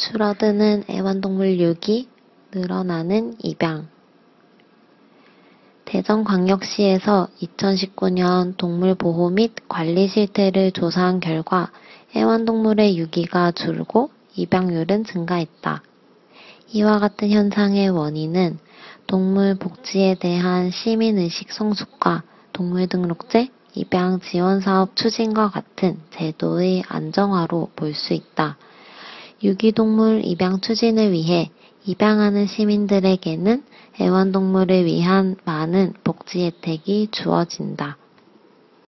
줄어드는 애완동물 유기, 늘어나는 입양. 대전광역시에서 2019년 동물보호 및 관리 실태를 조사한 결과 애완동물의 유기가 줄고 입양률은 증가했다. 이와 같은 현상의 원인은 동물 복지에 대한 시민의식 성숙과 동물등록제, 입양 지원 사업 추진과 같은 제도의 안정화로 볼 수 있다. 유기동물 입양 추진을 위해 입양하는 시민들에게는 애완동물을 위한 많은 복지 혜택이 주어진다.